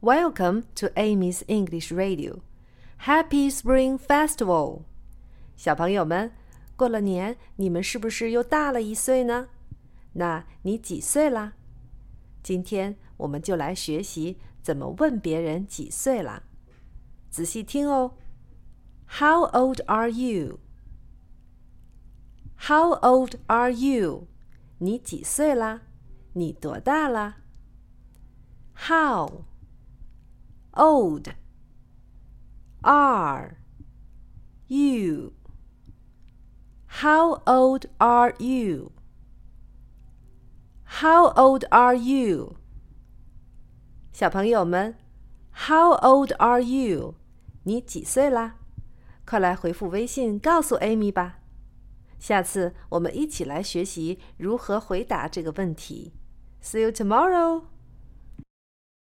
Welcome to Amy's English Radio. Happy Spring Festival！小朋友们，过了年，你们是不是又大了一岁呢？那你几岁啦？今天我们就来学习怎么问别人几岁啦。仔细听哦。How old are you? How old are you? 你几岁啦？你多大啦？How old are you? How old are you? How old are you? 小朋友们，How old are you？你几岁啦？快来回复微信告诉 Amy 吧。下次我们一起来学习如何回答这个问题。See you tomorrow.